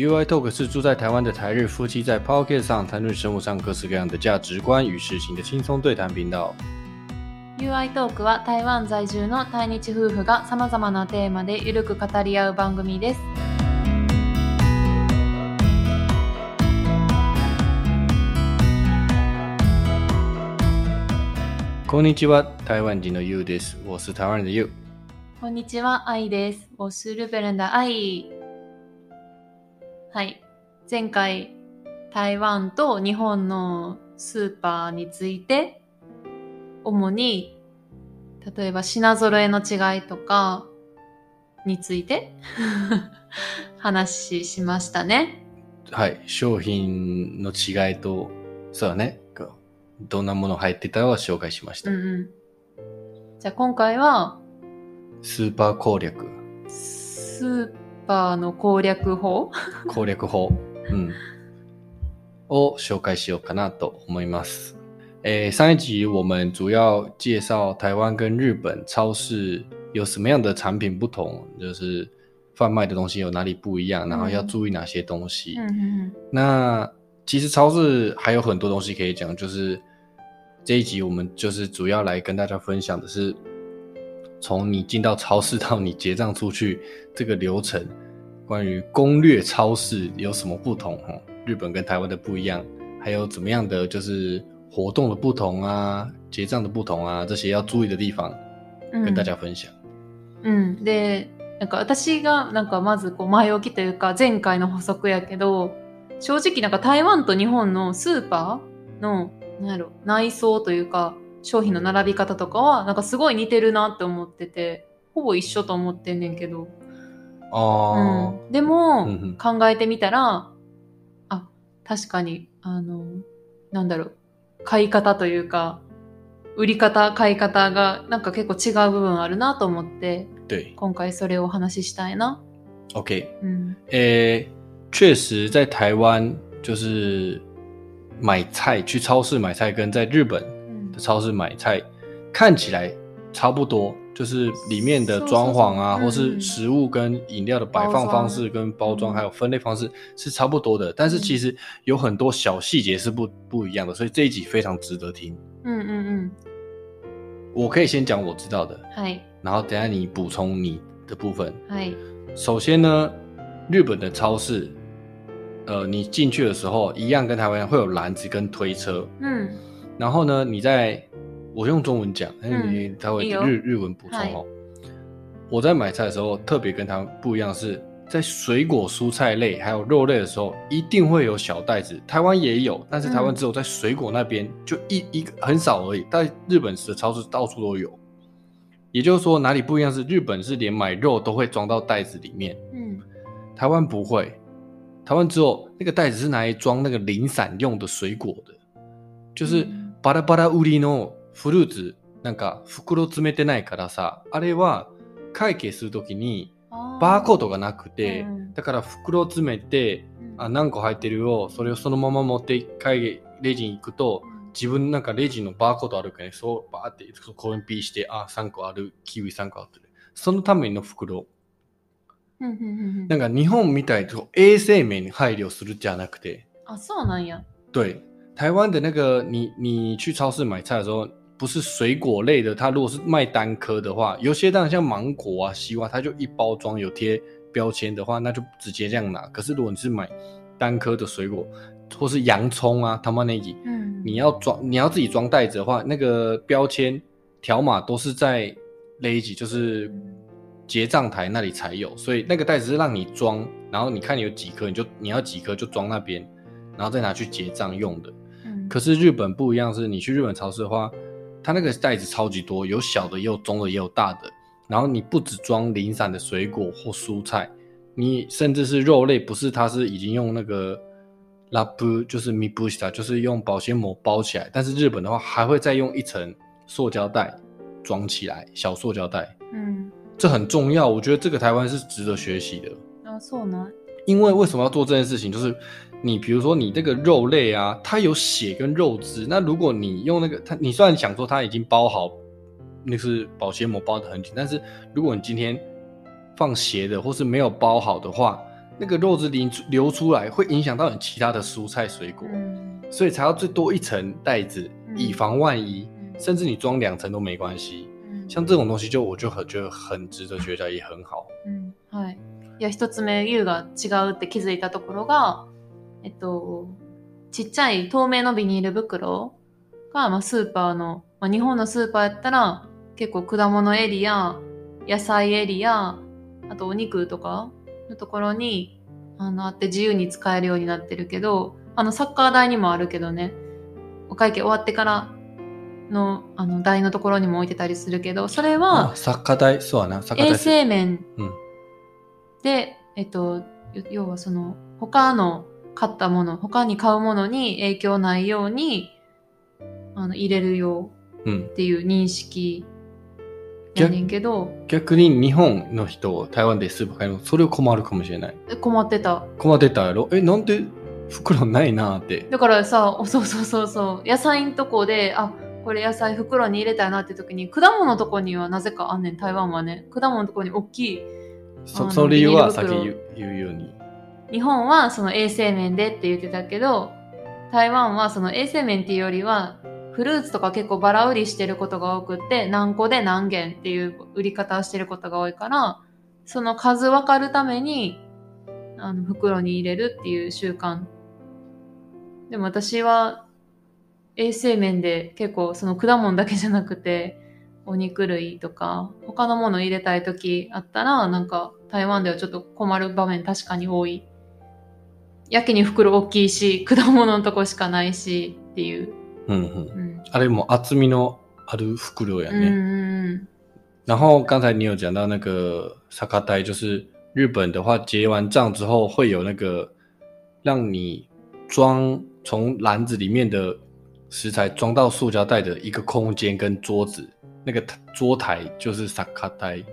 UI Talk 是住在台湾的台日夫妻在 Pocket 上谈论生活上各式各样的价值观与事情的轻松对谈频道。UI トークは台湾在住の対日夫婦がさまざまなテーマでゆるく語り合う番組です。こんにちは、台湾人の You です。我是台湾人的 You。こんにちは、アイです。我是日本人的アイ。はい。前回、台湾と日本のスーパーについて、主に、例えば品揃えの違いとかについて 話しましたね。はい、商品の違いと、そうだね、どんなもの入ってたかを紹介しました。うんうん。じゃあ今回は、スーパー攻略、スーパーの攻略法攻略法、嗯，を紹介しようかなと思います。诶，上一集我们主要介绍台湾跟日本超市有什么样的产品不同，就是贩卖的东西有哪里不一样，然后要注意哪些东西。うんうん那其实超市还有很多东西可以讲，就是这一集我们就是主要来跟大家分享的是， 从你进到超市到你结账出去这个流程，关于攻略超市有什么不同哈？日本跟台湾的不一样，还有怎么样的就是活动的不同啊，结账的不同啊，这些要注意的地方うん。跟大家分享。うん。で、なんか私がなんかまずこう前置きというか前回の補足やけど、正直なんか台湾と日本のスーパーの、なんやろ、内装というか 商品の並び方とかはなんかすごい似てるなって思ってて、ほぼ一緒と思ってんねんけど。哦，うん、でも、うん考えてみたら、あ、確かに、あの、なんだろう、買い方というか、売り方、買い方がなんか結構違う部分あるなと思って、对今回それをお話ししたいな。，OK，うん。诶，确实，在台湾就是买菜去超市买菜，跟在日本超市买菜看起来差不多，就是里面的装潢啊，是是是或是嗯食物跟饮料的摆放方式、跟包装嗯还有分类方式是差不多的，但是其实有很多小细节是不不一样的，所以这一集非常值得听。うんうん我可以先讲我知道的，うん。はい。然后等一下你补充你的部分。はい。首先呢，日本的超市，呃，你进去的时候一样跟台湾一样会有篮子跟推车，うん。 然后呢，你在我用中文讲，但是嗯你他会いいよ日日文补充哦。我在买菜的时候特别跟他们不一样的是，在水果、蔬菜类还有肉类的时候，一定会有小袋子。台湾也有，但是台湾嗯只有在水果那边就一一个很少而已，在日本的超市到处都有。也就是说，哪里不一样是日本是连买肉都会装到袋子里面，うん。台湾不会，台湾只有那个袋子是拿来装那个零散用的水果的，就是嗯 バラバラ売りのフルーツなんか袋詰めてないからさ、あれは会計するときにバーコードがなくて、うん。だから袋詰めて、あ何個入ってるよ、それをそのまま持って会計レジに行くと、自分なんかレジのバーコードあるからね、そうバーってコピーして、あ、3個ある、キウイ3個あって。る。そのための袋。なんか日本みたいに衛生面に配慮するじゃなくて，あ、そうなんや。对，台湾的那个你你去超市买菜的时候，不是水果类的，它如果是卖单颗的话，有些当然像芒果啊、西瓜，它就一包装有贴标签的话，那就直接这样拿。可是如果你是买单颗的水果，或是洋葱啊、他妈那里，うん。你要装你要自己装袋子的话，那个标签条码都是在勒几，就是结账台那里才有，所以那个袋子是让你装，然后你看你有几颗，你就你要几颗就装那边，然后再拿去结账用的。うん可是日本不一样，是你去日本超市的话，它那个袋子超级多，有小的也有中的也有大的，然后你不只装零散的水果或蔬菜，你甚至是肉类，不是它是已经用那个拉布，就是米布西塔，就是用保鲜膜包起来，但是日本的话还会再用一层塑胶袋装起来，小塑胶袋，うん。这很重要，我觉得这个台湾是值得学习的。あ、そうなん。因为为什么要做这件事情？就是 你比如说你这个肉类啊，它有血跟肉汁，那如果你用那个它，你虽然想说它已经包好，那是保鲜膜包的很紧，但是如果你今天放斜的或是没有包好的话， 那个肉汁流出流出来，会影响到你其他的蔬菜水果，うん所以才要最多一层袋子，嗯以防万一。うん甚至你装两层都没关系。うん像这种东西就，我就很觉得很值得学起来，也很好。うんはい。いや、一つ目、ユウが違うって気づいたところが、 えっと、ちっちゃい透明のビニール袋が、まあ、スーパーの、まあ、日本のスーパーやったら、結構果物エリア、野菜エリア、あとお肉とかのところに、あの、あって自由に使えるようになってるけど、あの、サッカー台にもあるけどね、お会計終わってからの、あの、台のところにも置いてたりするけど、それはあ、、作家台？そうやな、作家衛台。生面うん。で、えっと、よ要はその、他の買ったもの、他に買うものに影響ないように、あの、入れるようんうっていう認識やねんけど、逆に日本の人、台湾でスーパー買うの、それを困るかもしれない。困ってた。困ってたやろ？え、なんで袋ないなーって。だからさ、お そうそうそうそう、野菜のとこで、あ、これ野菜袋に入れたいなって時に、果物のとこにはなぜかあんねん、台湾はね。果物のとこに大きいあのそその理由はさっきビニール言う言うように。日本はその衛生面でって言ってたけど、台湾はその衛生面っていうよりは、フルーツとか結構バラ売りしてることが多くって、何個で何元っていう売り方をしてることが多いから、その数分かるために、あの、袋に入れるっていう習慣。でも私は、衛生面で結構その果物だけじゃなくて、お肉類とか、他のもの入れたい時あったら、なんか台湾ではちょっと困る場面確かに多い。やけに袋大きいし、果物のとこしかないしっていう。嗯嗯，うん。あれも厚みのある袋やうんね。うん然后刚才你有讲到那个萨卡呆，就是日本的话，结完账之后会有那个让你装从篮子里面的食材装到塑胶袋的一个空间跟桌子，那个桌台就是萨卡呆，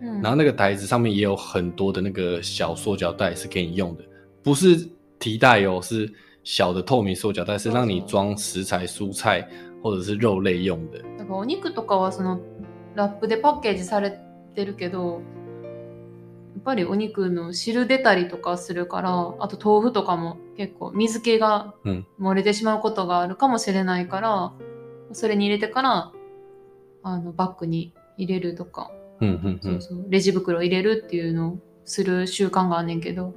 うん。うん然后那个台子上面也有很多的那个小塑胶袋是给你用的，不是提袋哦，是小的透明塑胶袋，是让你装食材、蔬菜或者是肉类用的。なんかお肉とかはそのラップでパッケージされてるけど、やっぱりお肉の汁出たりとかするから、あと豆腐とかも結構水気がうん。漏れてしまうことがあるかもしれないから、それに入れてからあのバッグに入れるとか、レジ袋入れるっていうのをする習慣があんねんけど、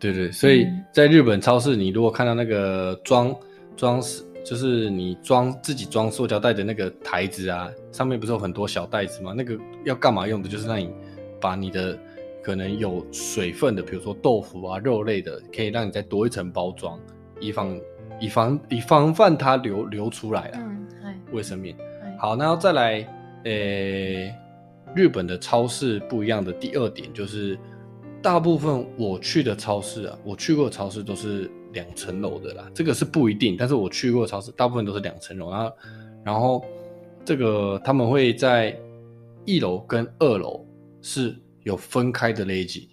对对，所以嗯在日本超市，你如果看到那个装装饰，就是你装自己装塑胶袋的那个台子啊，上面不是有很多小袋子吗？那个要干嘛用的？就是让你把你的可能有水分的，比如说豆腐啊、肉类的，可以让你再多一层包装，以防以防以防范它流流出来う啊，んはい卫生面。はい好，那要再来，呃，日本的超市不一样的第二点就是， 大部分我去的超市啊，我去过的超市都是两层楼的啦，这个是不一定，但是我去过的超市大部分都是两层楼，然后，然后这个他们会在一楼跟二楼是有分开的类级，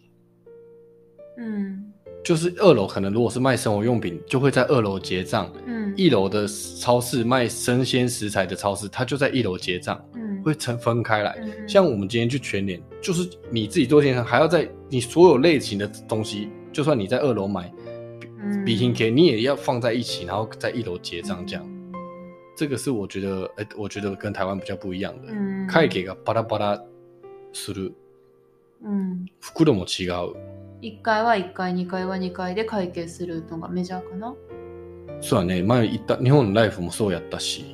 うん就是二楼可能如果是卖生活用品，就会在二楼结账，うん一楼的超市卖生鲜食材的超市，它就在一楼结账。うん会分分开来。うん像我们今天去全联， 就是你自己做电商，还要在你所有类型的东西，就算你在二楼买うん比心 K，你也要放在一起，然后在一楼结账这样。这个是我觉得，哎、我觉得跟台湾比较不一样的。うん会計がバラバラする。うん袋も違う。1階は1階、2階は2階で会計するのがメジャーかな？そうだね。前言った日本のライフもそうやったし。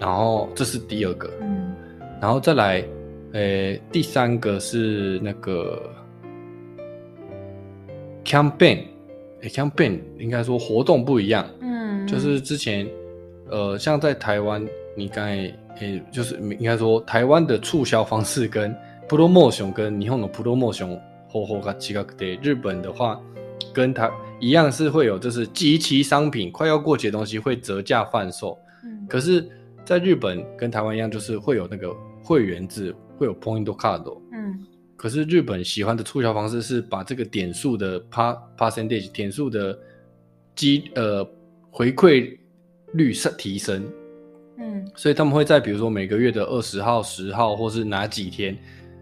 然后这是第二个，うん。然后再来，呃，第三个是那个 campaign，诶 campaign 应该说活动不一样，うん。就是之前，呃，像在台湾，你刚才，诶，就是应该说台湾的促销方式跟 promotion 跟日本的 promotion 方法が違くて，日本的话跟台一样是会有，就是集齐商品快要过节的东西会折价贩售，うん。可是，在日本跟台湾一样，就是会有那个会员制， 会有 point card。うん。可是日本喜欢的促销方式是把这个点数的 pa percentage 点数的基呃回馈率上提升，うん。所以他们会在比如说每个月的二十号、十号，或是哪几天，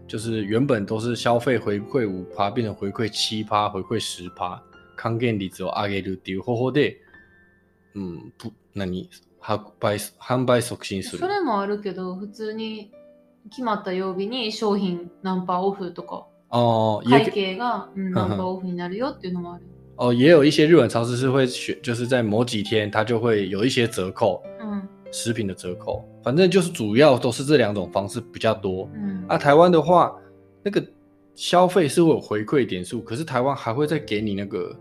就是原本都是消费回馈五趴，变成回馈七趴，回馈十趴。還元率を上げるっていう方法で、うん、ぷ何販売販売促進する。それもあるけど、普通に 決まった曜日に商品何パーオフとか、哦，也会計が、うん、何パーオフになるよっていうのもある。哦，也有一些日本超市是会选，就是在某几天它就会有一些折扣，うん。食品的折扣。反正就是主要都是这两种方式比较多。うん。啊，台湾的话，那个消费是会有回馈点数，可是台湾还会再给你那个，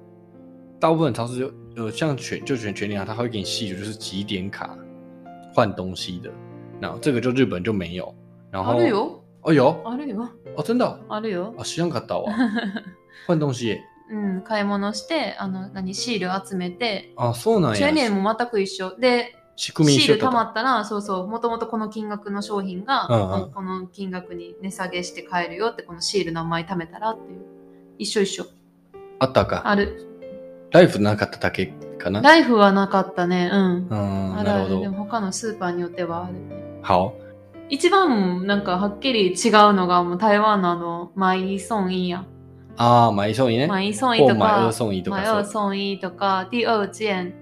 大部分超市就呃像全就全全联啊，它会给你细数，就是几点卡换东西的。然后这个就日本就没有。 然后あるよ。哦有あるよ。哦真的哦あるよ。啊，知らんかったわ。换东西耶うん、買い物して、あの、何、シール集めて、あそうなんや。チェーンネームも全く一緒。で、仕組み一シール溜まと。ったら、そうそう、もともとこの金額の商品が、うんうんこの金額に値下げして買えるよって、このシール何枚貯めたらっていう。一緒一緒。あったか。ある。ライフなかっただけかな？ライフはなかったね。うん。うん、あるある。でなるほど。も他のスーパーによってはあるね。好。一番なんかはっきり違うのがもう台湾のあの、买一送一や。ああ、買いそうにね。买一送一と或买二か、送一とかそう。送一とか、第二件、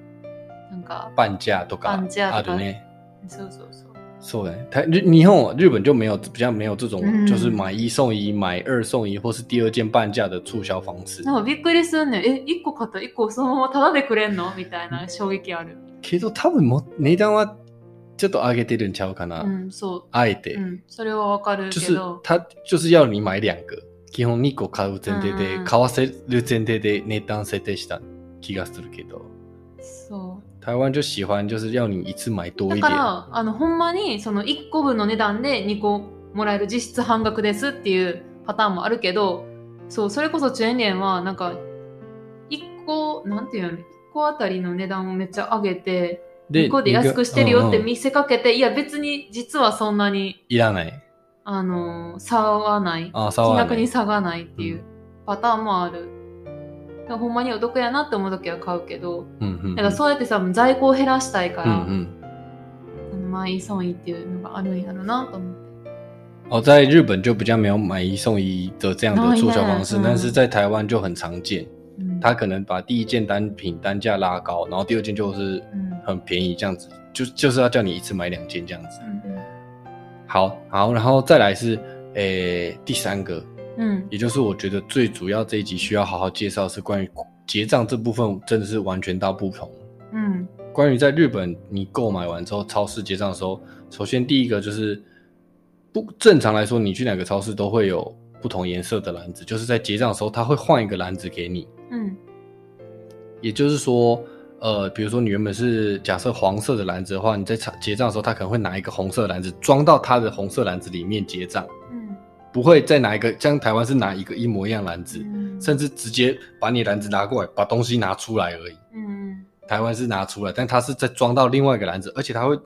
なんか、半价とか半价あるね。そうそうそう。そうだね。台日日本日本就没有比较没有这种、嗯就是买一送一、买二送一或是第二件半价的促销方式。なんかびっくりすんねん。え、一個買ったら一個そのままタダでくれんの？みたいな衝撃ある。けど多分も値段はちょっと上げてるんちゃうかな。うん、そあえて、う。うん、それはわかる就是けど。他就是要你买两个。基本2個買う前提で、うん買わせる前提で値段設定した気がするけど。そ台湾就喜欢就是要你一次买多う。一点。だから、あの、ほんまに、その1個分の値段で2個もらえる実質半額ですっていうパターンもあるけど、そう、それこそチェーン店は、なんか、1個、なんていうの、1個あたりの値段をめっちゃ上げて、で2個で安くしてるよってうんうん見せかけて、いや別に実はそんなに、いらない。あの、差はない。あ、差金。額に差がないっていうパターンもある。だからほんまにお得やなって思う時は買うけど、うんうん。だからそうやってさ、在庫を減らしたいから、うんうん。あのまあいい損いっていうのがあるんやろなと思って。哦，在日本就比较没有买一送一的这样的促销方式，哦但是在台湾就很常见。うん他可能把第一件单品单价拉高，然后第二件就是うん很便宜，这样子就就是要叫你一次买两件这样子。うん好，好，然后再来是诶第三个，うん也就是我觉得最主要这一集需要好好介绍是关于结账这部分，真的是完全大不同。うん关于在日本你购买完之后超市结账的时候，首先第一个就是不正常来说，你去哪个超市都会有不同颜色的篮子，就是在结账的时候，他会换一个篮子给你。 うん也就是说，呃，比如说你原本是假设黄色的篮子的话，你在结结账的时候，他可能会拿一个红色的篮子装到他的红色篮子里面结账，うん不会再拿一个像台湾是拿一个一模一样篮子，うん甚至直接把你篮子拿过来，把东西拿出来而已。うん台湾是拿出来，但它是再装到另外一个篮子，而且它会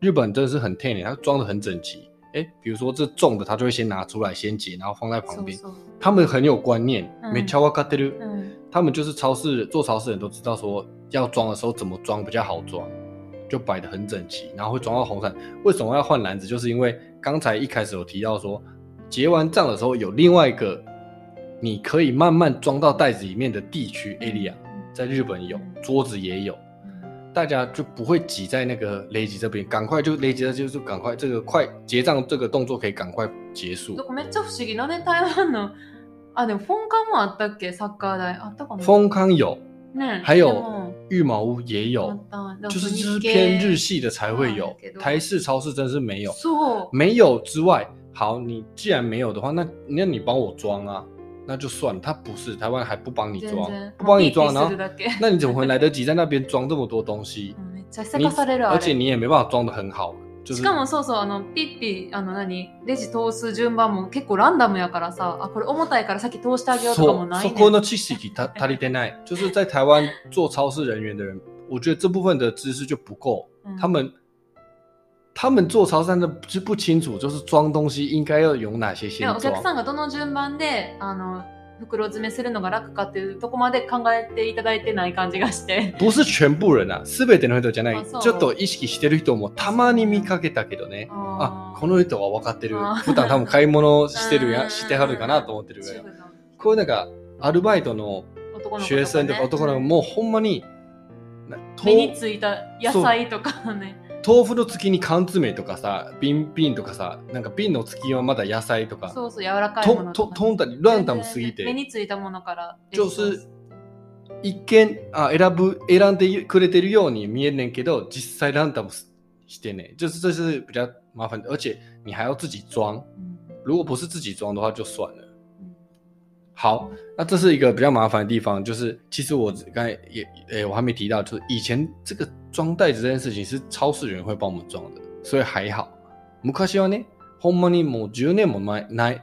日本真的是很 t 它装的很整齐。 哎，比如说这重的，他就会先拿出来先结，然后放在旁边。そうそう他们很有观念，嗯没超哇卡德鲁，うん他们就是超市做超市的人都知道说要装的时候怎么装比较好装，就摆的很整齐，然后会装到红伞。为什么要换篮子？就是因为刚才一开始有提到说，结完账的时候有另外一个你可以慢慢装到袋子里面的地区 area，在日本有，桌子也有。 大家就不会挤在那个雷吉这边，赶快就雷吉这就是赶快这个快结账这个动作可以赶快结束だ。からめっちゃ不思議なね、台湾の。あ、でもフォンカンもあったっけサッカー台。あったかな丰康有，ね还有でも羽毛屋也あ有っ，たでも就是就是日系偏日系的才会有啊给，多台式超市真是没有。そう。没有之外，好，你既然没有的话，那那你帮我装啊， 那就算了。他不是台湾还不帮你装不帮你装，然后那你怎么会来得及在那边装这么多东西？你而且れ。你也没办法装的很好，しかもそうそう、あの、ピッピ、あの何、レジ通す順番も結構ランダムやからさ、あ、これ重たいから先通してあげようとかもそないねそこの知識他足りてない，就是在台湾做超市人员的人，我觉得这部分的知识就不够。うん他们他们做超市真的是不清楚，就是装东西应该要有哪些い先やお客。さんがどの順番で、あの、袋詰めするのが楽かっていうとこまで考えていただいてない感じがして。不是全部人啊，すべての人じゃない。ちょっと意識してる人もたまに見かけたけどね。あ、この人は分かってる。普段多分買い物してるや、してはるかなと思ってるぐらい。こういうなんか、アルバイトの男の子ね学生とか男の子もほんまに、目についた野菜とかね。豆腐の月に缶詰とかさ、瓶瓶とかさ、なんか瓶の月はまだ野菜とか、そうそう、柔らかいもとのと。ととんだり、ランダムすぎ目て、についたものから。就是一見あ選ぶ選んでくれてるように見えんねんけど、実際ランダムしてね，就是这是比较麻烦的，而且你还要自己装。うん如果不是自己装的话，就算了。うん好，那这是一个比较麻烦的地方，就是其实我刚才也诶、我还没提到，就是以前这个装袋子这件事情是超市人会帮我们装的，所以还好。昔はね、ほんまにもう10年も前ない、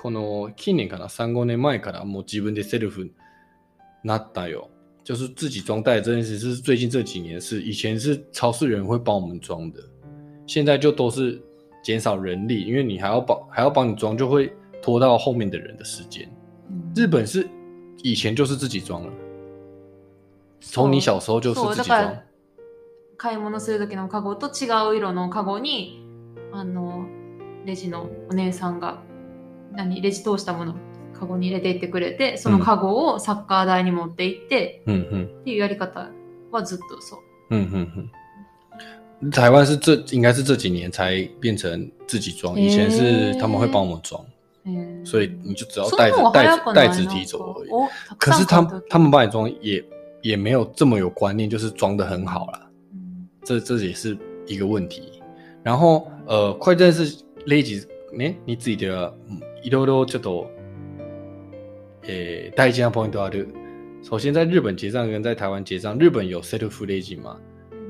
この近年かな、3、5年前からもう自分でセルフなったよ。就是自己装袋子这件事是最近这几年的事，以前是超市人会帮我们装的，现在就都是减少人力，因为你还要帮还要帮你装，就会 拖到后面的人的时间。うん日本是以前就是自己装了，从你小时候就是自己装。買い物する時のカゴと違う色のカゴにあのレジのお姉さんが何レジ通したものカゴに入れていってくれてそのカゴをサッカー台に持って行って、嗯哼，っていうやり方はずっとそう。嗯哼哼。台湾是这应该是这几年才变成自己装，以前是他们会帮我们装，えー所以你就只要そ带着の方が早带着带着くないなんか提走而已。おた可是くさん買う時他他们帮你装也也没有这么有观念，就是装的很好啦。うん这这也是一个问题。然后呃，快件是レジね、についてはうんいろいろちょっとえー大事なポイントある。首先，在日本结账跟在台湾结账，日本有 self レジ嘛，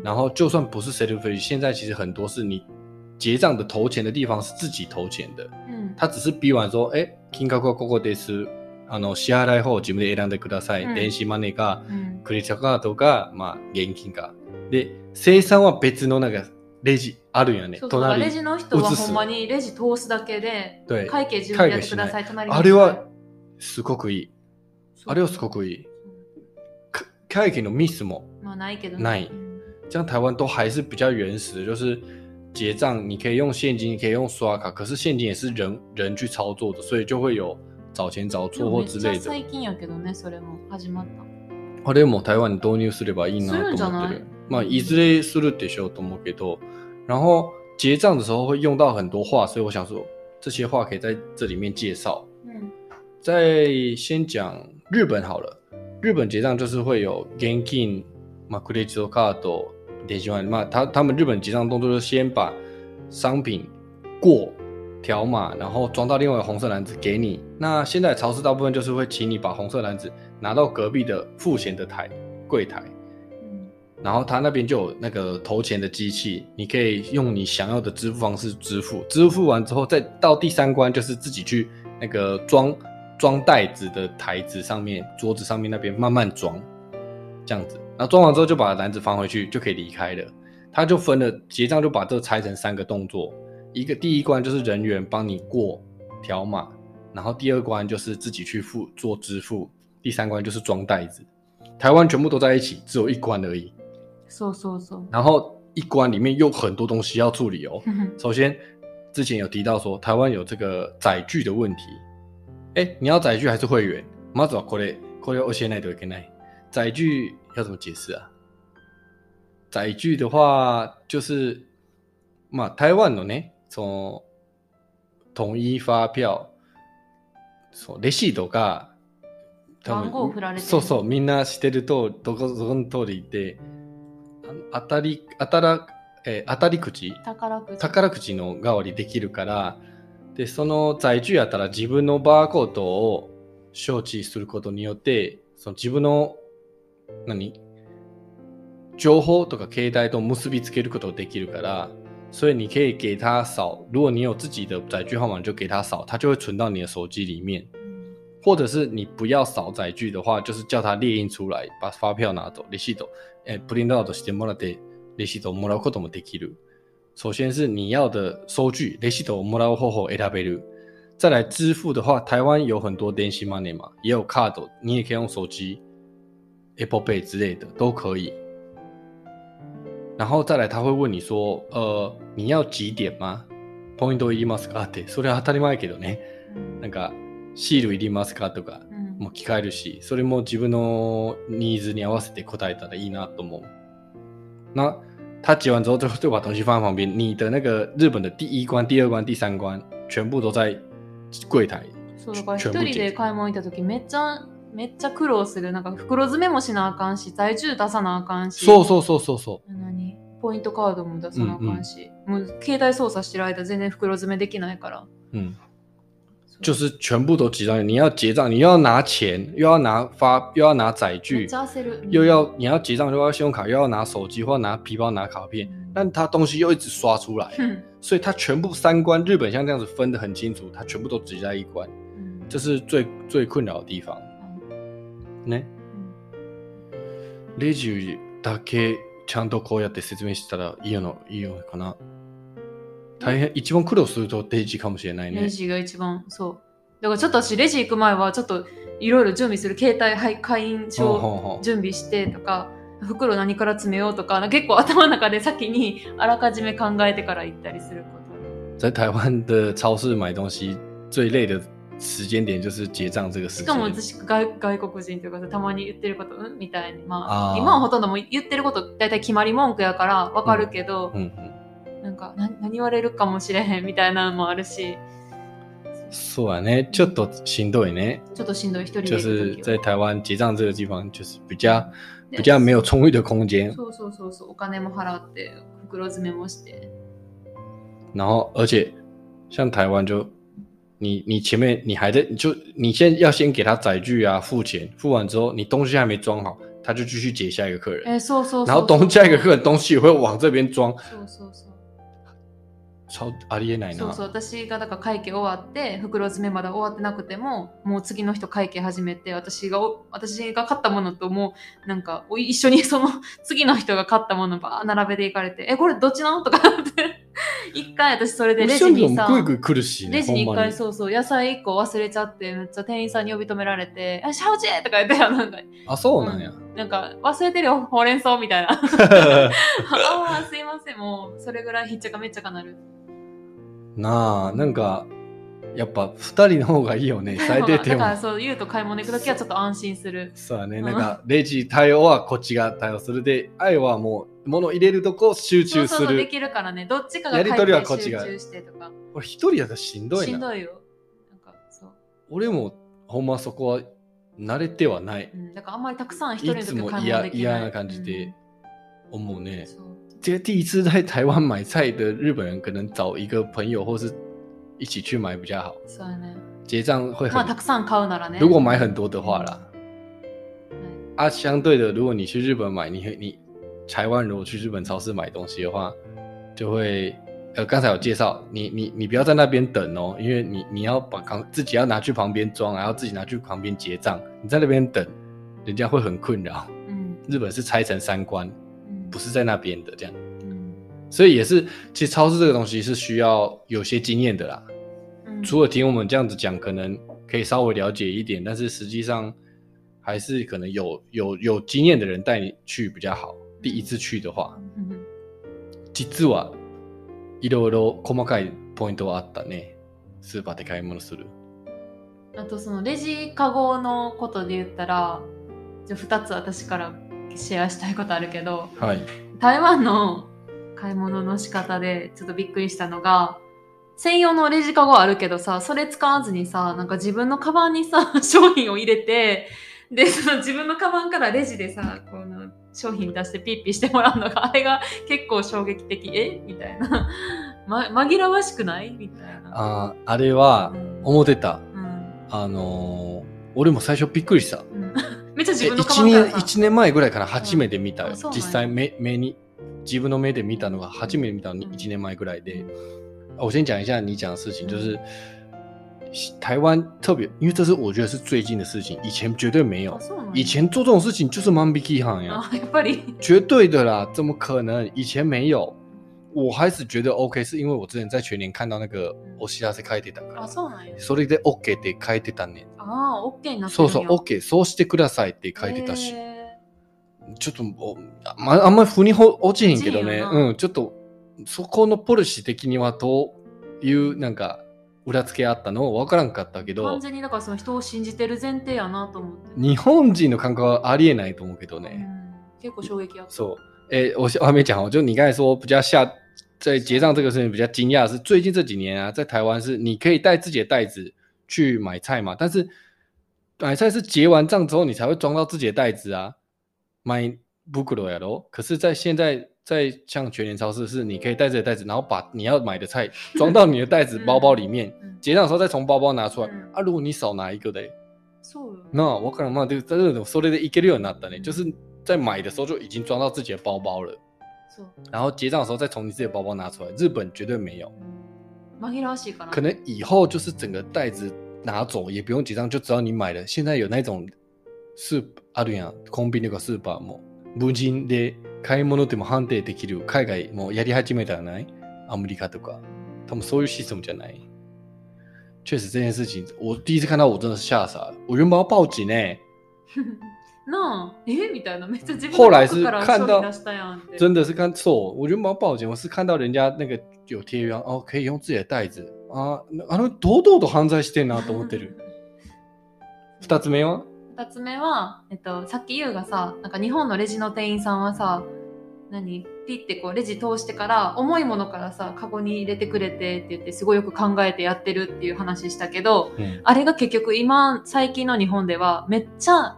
然后就算不是 self レジ，现在其实很多是你结账的投钱的地方是自己投钱的，うん 他只是逼完说，哎，金額はここです。あの支払い方を自分で選んでください。うん電子マネーかうんクレジットカードか、まあ、現金か。で、生産は別のなんかレジあるんやね。そうそうレ隣ジの人はほんまにレジ通すだけで对会計自分でやってください隣にあれはすごくいい。あれはすごくいい。か会計のミスも，まあないけどねない台湾都还是比较原始的，就是结账你可以用现金，你可以用刷卡，可是现金也是人人去操作的，所以就会有找钱找错でもめっ或之类的。ちゃ最近やけどねそれも始まったあれも台湾に導入すればいいなと思ってするんじゃないる。まあ、いずれするでしょうと思うけど、然后结账的时候会用到很多话，所以我想说这些话可以在这里面介绍。うん再先讲日本好了，日本结账就是会有現金、まあ、クレジットカード、 電子マネー。まあ、他他们日本结账动作就是先把商品过条码，然后装到另外一个红色篮子给你。那现在超市大部分就是会请你把红色篮子拿到隔壁的付钱的台柜台，うん然后他那边就有那个投钱的机器，你可以用你想要的支付方式支付。支付完之后，再到第三关就是自己去那个装装袋子的台子上面、桌子上面那边慢慢装，这样子。 然后装完之后就把篮子放回去，就可以离开了。他就分了结账，就把这拆成三个动作。一个第一关就是人员帮你过条码，然后第二关就是自己去付做支付，第三关就是装袋子。台湾全部都在一起，只有一关而已。そうそうそう然后一关里面又很多东西要处理哦。首先，之前有提到说台湾有这个载具的问题。哎，你要载具还是会员？まずはこれこれを教えないといけない。载具 要怎么解释啊？载具的话就是，まあ台湾のね、その統一发票、そうレシートが多分番号振られてるそうそうみんな知ってるとどこそこの通りで、当たり当たら、えー当たり口？宝くじ。宝くじの代わりできるからでその在住やったら自分のバーコードを承知することによってその自分の何？情報とか携帯と結びつけることができるから所以你可以给他扫，如果你有自己的载具号码，你就给他扫，他就会存到你的手机里面。或者是你不要扫载具的话，就是叫他列印出来，把发票拿走，レシート、えプリントアウトしてもらって、レシートをもらうこともできる。首先是你要的收据，レシートをもらう方法選べる。再来支付的话，台湾有很多電子マネー嘛，也有 card，你也可以用手机、Apple Pay 之类的都可以。然后再来他会问你说，呃，你要几点吗？ポイントいりますかって、それは当たり前やけどね。うんなんか、シールいりますか？とかうんも聞かれるし、それも自分のニーズに合わせて答えたらいいなと思う。那他结完之后，就就把东西放在旁边。你的那个日本的第一关、第二关、第三关，全部都在柜台。そうだか人で買い物行った時めっちゃめっちゃ苦労する。なんか袋詰めもしなあかんし在住出さなあかんし。そうそうそうそうそ何？ポイントカードも出さなあかんし、もう携帯操作してる間全然袋詰めできないから。う。嗯，そう。就是全部都挤上去。你要结账，你又要拿钱，又要拿发，又要拿载具又要你要结账，又要信用卡，又要拿手机或者拿皮包拿卡片，うん但他东西又一直刷出来。うん所以它全部三关，日本像这样子分得很清楚，它全部都只在一关，うん这是最最困扰的地方。ね。レジだけちゃんとこうやって説明したらいいのいいのかな。大変一番苦労するとレジかもしれないねレ。ジが一番そうだからちょっと私レジ行く前はちょっといろいろ準備する携帯はい会員証準備してとか袋何から詰めようとか結構頭の中で先にあらかじめ考えてから行ったりすること在台湾的超市买东西最累的时间点就是结账这个时しかも。私外外国人というかたまに言ってることうんみたいにまああー今はほとんどもう言ってること大体決まり文句やからわかるけど、なんかな何言われるかもしれへんみたいなのもあるしそうやね。ちょっとしんどいね。ちょっとしんどい一人で就是在く時は台湾结账这个地方，就是比较比较没有充裕的空间。そうそうそうそうお金も払って袋詰めもして然后而且像台湾就你你前面你还在你就你先要先给他载具啊付钱，付完之后你东西还没装好，他就继续接下一个客人，えそうそうそうそう然后东下一个客人东西也会往这边装，そうそうそう超ありえないな。そうそう私がだから会計終わって袋詰めまだ終わってなくてももう次の人会計始めて私がお私が買ったものともうなんかお一緒にその次の人が買ったものばー並べていかれて「えこれどっちなの?」とかって一回私それでレジににさレジに一。回そうそう野菜1個忘れちゃってめっちゃ店員さんに呼び止められて「あシャオチェ!」とか言ってなんかあ、そうなんや。なんか忘れてるよほうれん草みたいな ああすいませんもうそれぐらいひっちゃかめっちゃかなるなあ、なんか、やっぱ二人の方がいいよね。最低点は。だからそう言うと買い物行くときはちょっと安心するそうだね。うんなんか、レジ対応はこっちが対応するで、愛はもう、物入れるとこ集中すそうそうそうでる。きるからね。どっちかがやりとりはこっち集が中してとか。俺一人やったらしんどいな。しんどいよなんかそう、俺も、ほんまそこは慣れてはない。うん、だからあんまりたくさん一い人の時買い物できない。嫌な感じで思うね。そう。这第一次在台湾买菜的日本人，可能找一个朋友或是一起去买比较好，そうやね。结账会很。まあたくさん買うならね。如果买很多的话啦，はい。啊，相对的，如果你去日本买，你会你台湾如果去日本超市买东西的话，就会呃，刚才有介绍，你你你不要在那边等哦，因为你你要把扛自己要拿去旁边装，然后自己拿去旁边结账，你在那边等，人家会很困扰。うん日本是拆成三关，うん不是在那边的这样，うん所以也是，其实超市这个东西是需要有些经验的啦。うん除了听我们这样子讲，可能可以稍微了解一点，但是实际上还是可能有有有经验的人带你去比较好。 第一次去的话，うん実はいろいろ細かいポイントはあったね。スーパーで買い物する。あとそのレジカゴのことで言ったらじゃあ2つ私からシェアしたいことあるけどはい。台湾の買い物の仕方でちょっとびっくりしたのが専用のレジカゴあるけどさそれ使わずにさなんか自分のカバンにさ 商品を入れてでその自分のカバンからレジでさこの商品出してピッピしてもらうのが あれが結構衝撃的。え？みたいな、ま、紛らわしくない？みたいな。あーあれはうん。思ってた。うん。あのー俺も最初びっくりした。うん。めっちゃ自え分のカ1年バンからさ。一年前ぐらいから初めて見た。よ。うん実際目目に自分の目で見たのが初めて見たのにうん。1年前ぐらいで。啊我先讲一下你讲的事情，就是台湾特别，因为这是我觉得是最近的事情，以前绝对没有あ。そうなんや以前做这种事情就是万引き犯呀，あやっぱり绝对的啦，怎么可能？以前没有。我开始觉得 OK，是因为我之前在全年看到那个嗯お知らせ書いてたかあら、そうなんやそれで OK って書いてたね。ああ OK になってそうそう、OK、そうしてくださいって書いてたし。へちょっとおあまあんまり腑にほ落ちへんけどね。うん、ちょっと、そこのポリシー的にはどういう、なんか、裏付けあったのわからんかったけど完、全にだからその人を信じてる前提やなと思って。日本人の感覚はありえないと思うけどね。うん、結構衝撃あった。そう，诶，我我还没讲哦，就你刚才说比较下在结账这个事情比较惊讶的是，最近这几年啊，在台湾是你可以带自己的袋子去买菜嘛，但是买菜是结完账之后你才会装到自己的袋子啊，买不可能咯。可是，在现在在像全联超市，是你可以带着袋子，然后把你要买的菜装到你的袋子包包里面，结账的时候再从包包拿出来。啊，如果你少拿一个的，错。那、我可能嘛，就真的说的一个六拿的呢，就是在买的时候就已经装到自己的包包了。然后结账的时候再从你自己的包包拿出来，日本绝对没有。可能以后就是整个袋子拿走也不用结账，就只要你买了。现在有那种是阿瑞啊，空币那个是吧？么？無人で買い物でも判定できる海外もやり始めたらない？アメリカとか，他们そういうシステムじゃない？确实这件事情，我第一次看到我真的是吓傻了。我原本要报警哎、なあ、えみたいな。めっちゃ自分後来是のから看到。真的是看错，我原本要报警，我是看到人家那个有贴约哦，可以用自己的袋子啊，あの堂々と犯罪してんなと思ってる。二つ目は二つ目は、えっと、さっき優がさ、なんか日本のレジの店員さんはさ、何？ピッてこうレジ通してから重いものからさ、カゴに入れてくれてって言ってすごいよく考えてやってるっていう話したけど、うんあれが結局今、最近の日本ではめっちゃ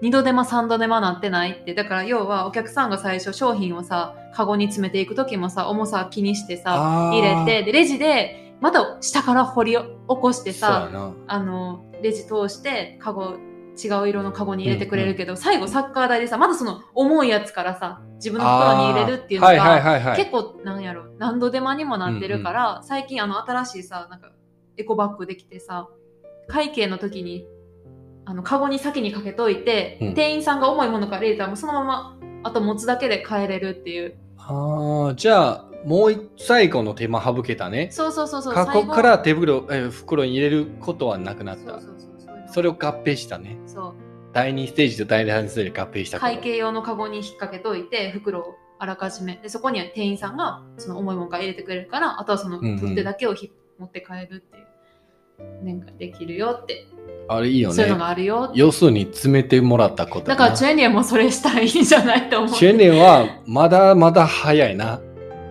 二度手間三度手間なってないって。だから要はお客さんが最初商品をさ、カゴに詰めていく時もさ、重さ気にしてさ、入れて、で、レジでまた下から掘り起こしてさ。あの、レジ通して、カゴ、違う色のカゴに入れてくれるけど、最後サッカー台でさ、まだその重いやつからさ、自分の袋に入れるっていうのが、はいはい。結構、なんやろ、何度手間にもなってるから、最近あの、新しいさ、なんか、エコバッグできてさ、会計の時に、あの、カゴに先にかけといて、うん店員さんが重いものから入れたらもうそのまま、あと持つだけで帰れるっていう。ああ、じゃあ、もう一最後の手間省けたね。そうそうそうそう。過去から手袋、え袋に入れることはなくなった。そうそうそうそれを合併したね。そう。第2ステージと第3ステージで合併した会計用のカゴに引っ掛けといて袋をあらかじめでそこには店員さんがその重いものから入れてくれるからあとはそのうんうん取っ手だけをひ、持って帰るっていう年ができるよって、あれいいよねそういうの。があるよ要するに詰めてもらったことだからチェンリアもそれしたらいいんじゃないと思うチェーン年はまだまだ早いな。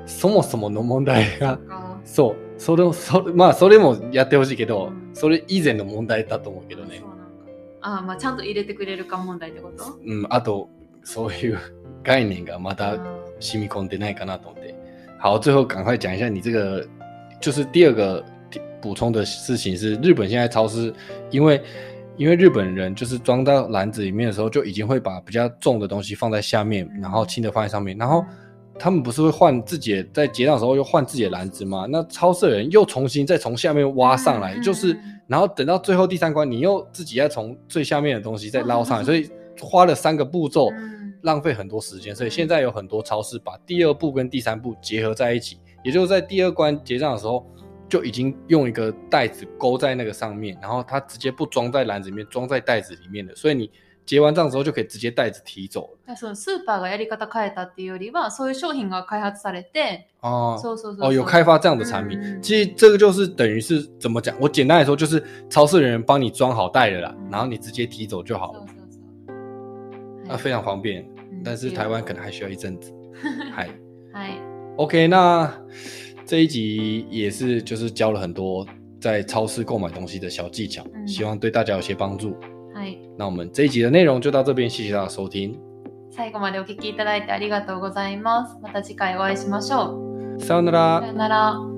そもそもの問題が。かそう。それを、それ、まあ、それもやってほしいけど、うんそれ以前の問題だと思うけどね。あまあちゃんと入れてくれるか問題ってこと？うん、あと、そういう 概念がまあだー。染み込んでないかなと思って。好，最后赶快讲一下你这个，就是第二个补充的事情是，日本现在超市，因为因为日本人就是装到篮子里面的时候，就已经会把比较重的东西放在下面，嗯然后轻的放在上面，然后他们不是会换自己在结账的时候又换自己的篮子吗？那超市的人又重新再从下面挖上来，嗯就是嗯然后等到最后第三关，你又自己要从最下面的东西再捞上来，所以花了三个步骤。嗯浪费很多时间，所以现在有很多超市把第二步跟第三步结合在一起，也就是在第二关结账的时候就已经用一个袋子勾在那个上面，然后它直接不装在篮子里面，装在袋子里面的，所以你结完账之后就可以直接袋子提走了。だからそのスーパーがやり方変えたっていうよりはそういう商品が開発されて哦そうそうそうそう哦，有开发这样的产品，嗯其实这个就是等于是怎么讲？我简单来说，就是超市的人帮你装好袋了啦，嗯然后你直接提走就好了，そうそうそう那、はい非常方便。うん但是台湾可能还需要一阵子。嗨。はい OK，那这一集也是就是教了很多在超市购买东西的小技巧，嗯希望对大家有些帮助。 はい那我们这一集的内容就到这边，谢谢大家收听，最後までお聞きいただいてありがとうございます。また次回お会いしましょう。さようならさよなら。